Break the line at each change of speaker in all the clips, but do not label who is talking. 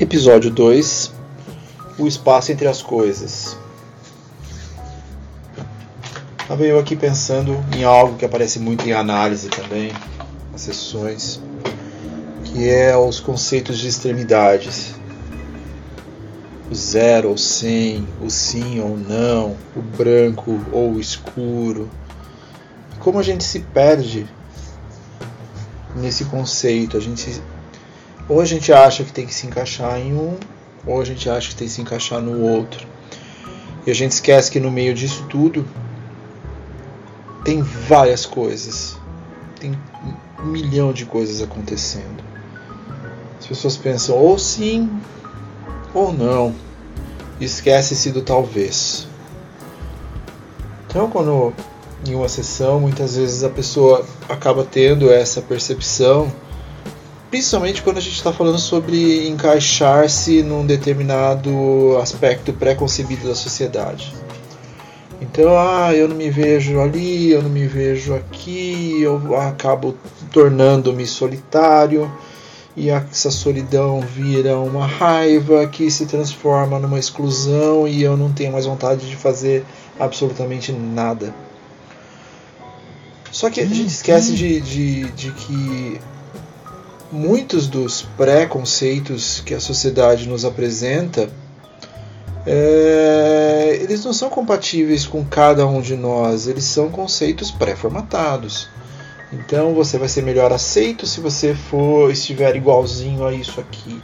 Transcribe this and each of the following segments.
Episódio 2 O espaço entre as coisas. Estava eu aqui pensando em algo que aparece muito em análise também, nas sessões, que é os conceitos de extremidades. O zero ou cem, o sim ou não, o branco ou o escuro. Como a gente se perde nesse conceito, a gente ou a gente acha que tem que se encaixar em um, ou a gente acha que tem que se encaixar no outro. E a gente esquece que no meio disso tudo tem várias coisas. Tem um milhão de coisas acontecendo. As pessoas pensam ou sim ou não. Esquece-se do talvez. Então, quando em uma sessão, muitas vezes a pessoa acaba tendo essa percepção principalmente quando a gente está falando sobre encaixar-se num determinado aspecto pré-concebido da sociedade. Então, ah, eu não me vejo ali, eu não me vejo aqui, eu acabo tornando-me solitário e essa solidão vira uma raiva que se transforma numa exclusão e eu não tenho mais vontade de fazer absolutamente nada. Só que a gente esquece de, de, de que muitos dos preconceitos que a sociedade nos apresenta é, eles não são compatíveis com cada um de nós, eles são conceitos pré-formatados. Então você vai ser melhor aceito se você for estiver igualzinho a isso aqui.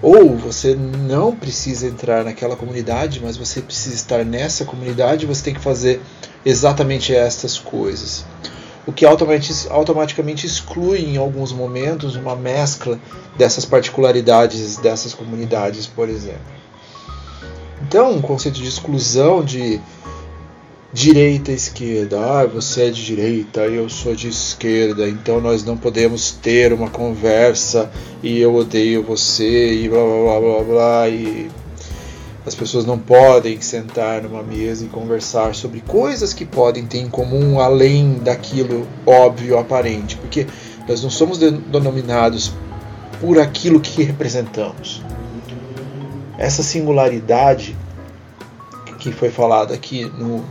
Ou você não precisa entrar naquela comunidade, mas você precisa estar nessa comunidade, você tem que fazer exatamente estas coisas o que automaticamente exclui em alguns momentos uma mescla dessas particularidades dessas comunidades, por exemplo. Então, um conceito de exclusão de direita e esquerda, ah, você é de direita, eu sou de esquerda, então nós não podemos ter uma conversa e eu odeio você e blá blá blá blá, blá e as pessoas não podem sentar numa mesa e conversar sobre coisas que podem ter em comum além daquilo óbvio aparente, porque nós não somos denominados por aquilo que representamos. Essa singularidade que foi falada aqui no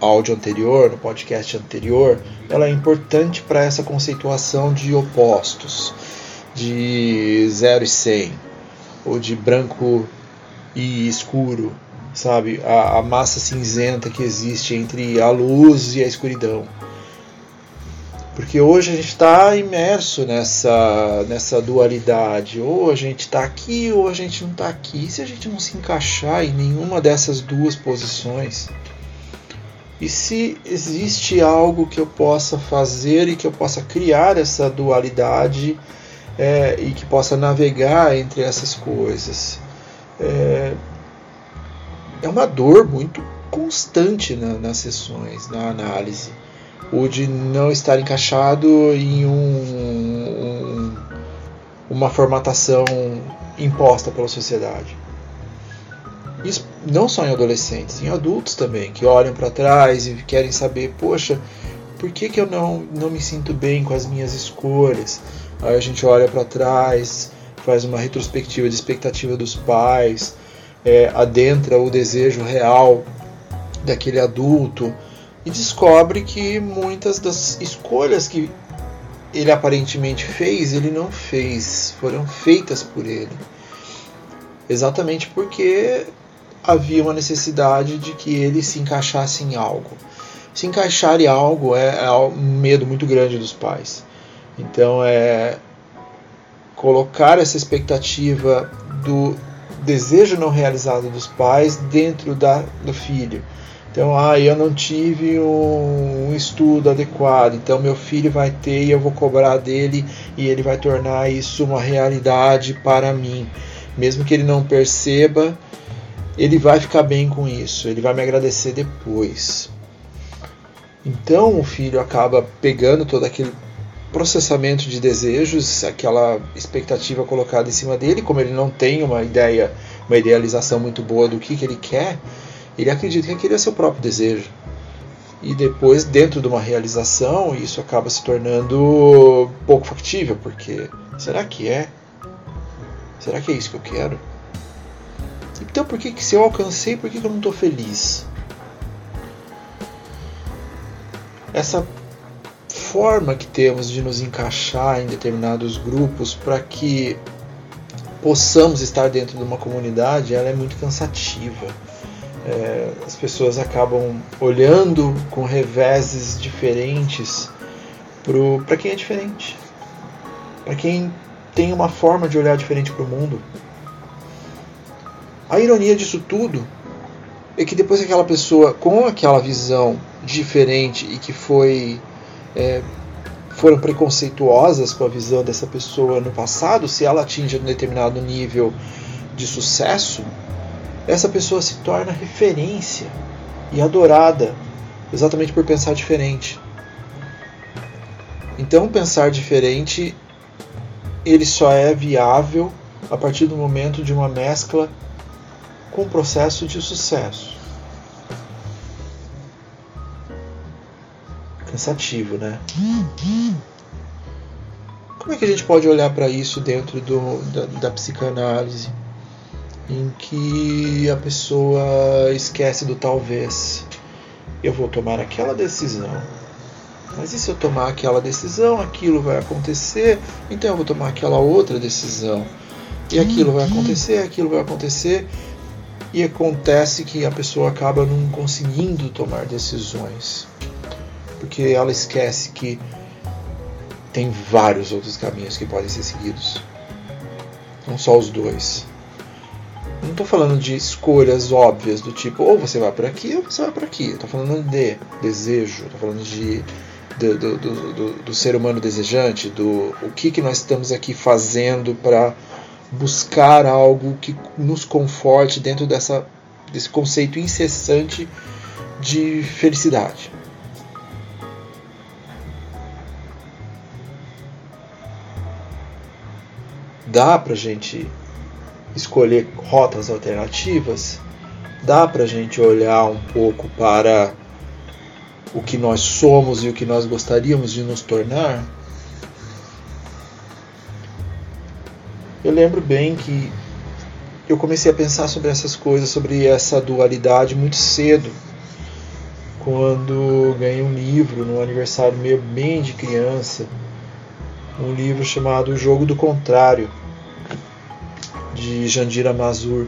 áudio anterior, no podcast anterior, ela é importante para essa conceituação de opostos, de 0 e 100, ou de branco e escuro, sabe? A, a, massa cinzenta que existe entre a luz e a escuridão. Porque hoje a gente está imerso nessa, nessa dualidade. Ou a gente está aqui ou a gente não está aqui. E se a gente não se encaixar em nenhuma dessas duas posições? E se existe algo que eu possa fazer e que eu possa criar essa dualidade é, e que possa navegar entre essas coisas? É, é uma dor muito constante na, nas sessões, na análise, o de não estar encaixado em um, um, uma formatação imposta pela sociedade. Isso não só em adolescentes, em adultos também, que olham para trás e querem saber, poxa, por que, que eu não, não me sinto bem com as minhas escolhas? Aí a gente olha para trás, faz uma retrospectiva de expectativa dos pais, é, adentra o desejo real daquele adulto e descobre que muitas das escolhas que ele aparentemente fez, ele não fez, foram feitas por ele. Exatamente porque havia uma necessidade de que ele se encaixasse em algo. Se encaixar em algo é, é um medo muito grande dos pais. Então é colocar essa expectativa do desejo não realizado dos pais dentro da, do filho. Então, ah, eu não tive um, estudo adequado, então meu filho vai ter e eu vou cobrar dele e ele vai tornar isso uma realidade para mim. Mesmo que ele não perceba, ele vai ficar bem com isso, ele vai me agradecer depois. Então o filho acaba pegando todo aquele processamento de desejos, aquela expectativa colocada em cima dele, como ele não tem uma ideia, uma idealização muito boa do que, que ele quer, ele acredita que aquele é seu próprio desejo. E depois, dentro de uma realização, isso acaba se tornando pouco factível, porque será que é? Será que é isso que eu quero? Então, por que, que se eu alcancei, por que, que eu não estou feliz? Essa forma que temos de nos encaixar em determinados grupos para que possamos estar dentro de uma comunidade, ela é muito cansativa é, as pessoas acabam olhando com reveses diferentes para quem é diferente, para quem tem uma forma de olhar diferente para o mundo. A ironia disso tudo é que depois aquela pessoa com aquela visão diferente e que foi é, foram preconceituosas com a visão dessa pessoa no passado, se ela atinge um determinado nível de sucesso, essa pessoa se torna referência e adorada exatamente por pensar diferente. Então, pensar diferente ele só é viável a partir do momento de uma mescla com o processo de sucesso. Cansativo, né? Como é que a gente pode olhar para isso dentro do, da, da psicanálise? em que a pessoa esquece do talvez. Eu vou tomar aquela decisão. Mas e se eu tomar aquela decisão, aquilo vai acontecer, então eu vou tomar aquela outra decisão. E aquilo vai acontecer, aquilo vai acontecer, e acontece que a pessoa acaba não conseguindo tomar decisões. Porque ela esquece que tem vários outros caminhos que podem ser seguidos. Não só os dois. Não estou falando de escolhas óbvias do tipo, ou você vai por aqui ou você vai por aqui. Estou falando de desejo, estou falando de do, do, do, do, ser humano desejante, do o que, que nós estamos aqui fazendo para buscar algo que nos conforte dentro dessa, desse conceito incessante de felicidade. Dá para gente escolher rotas alternativas, dá para gente olhar um pouco para o que nós somos e o que nós gostaríamos de nos tornar. Eu lembro bem que eu comecei a pensar sobre essas coisas, sobre essa dualidade muito cedo, quando ganhei um livro no aniversário meu bem de criança, um livro chamado O Jogo do Contrário de Jandira Mazur.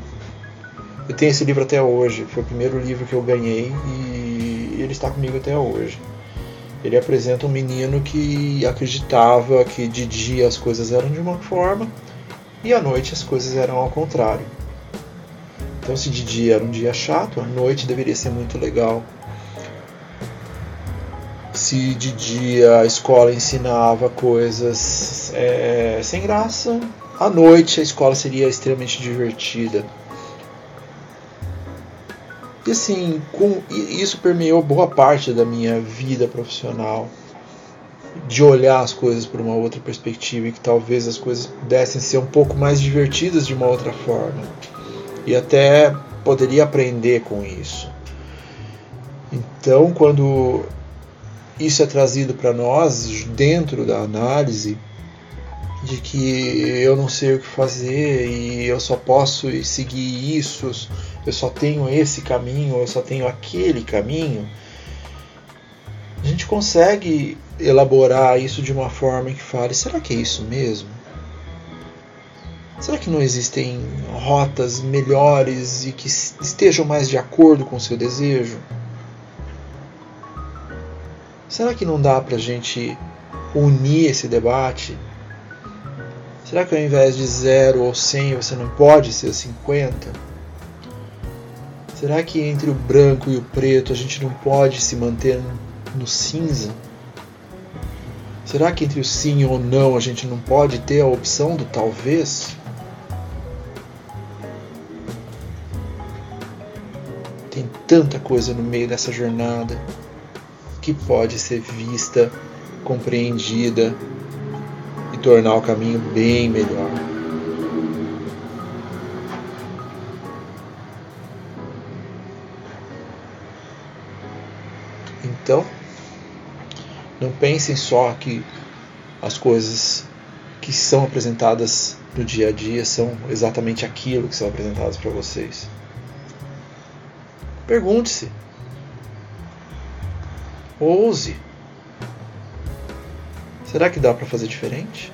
Eu tenho esse livro até hoje, foi o primeiro livro que eu ganhei e ele está comigo até hoje. Ele apresenta um menino que acreditava que de dia as coisas eram de uma forma e à noite as coisas eram ao contrário. Então, se de dia era um dia chato, à noite deveria ser muito legal. Se de dia a escola ensinava coisas é, sem graça, à noite a escola seria extremamente divertida. E assim, com, isso permeou boa parte da minha vida profissional. De olhar as coisas por uma outra perspectiva e que talvez as coisas pudessem ser um pouco mais divertidas de uma outra forma. E até poderia aprender com isso. Então, quando isso é trazido para nós dentro da análise, de que eu não sei o que fazer e eu só posso seguir isso, eu só tenho esse caminho, eu só tenho aquele caminho, a gente consegue elaborar isso de uma forma que fale: será que é isso mesmo? Será que não existem rotas melhores e que estejam mais de acordo com o seu desejo? Será que não dá para a gente unir esse debate Será que ao invés de 0 ou 100 você não pode ser 50? Será que entre o branco e o preto a gente não pode se manter no cinza? Será que entre o sim ou não a gente não pode ter a opção do talvez? Tem tanta coisa no meio dessa jornada que pode ser vista, compreendida tornar o caminho bem melhor. Então, não pensem só que as coisas que são apresentadas no dia a dia são exatamente aquilo que são apresentadas para vocês. Pergunte-se. Ouse. Será que dá para fazer diferente?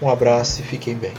Um abraço e fiquem bem.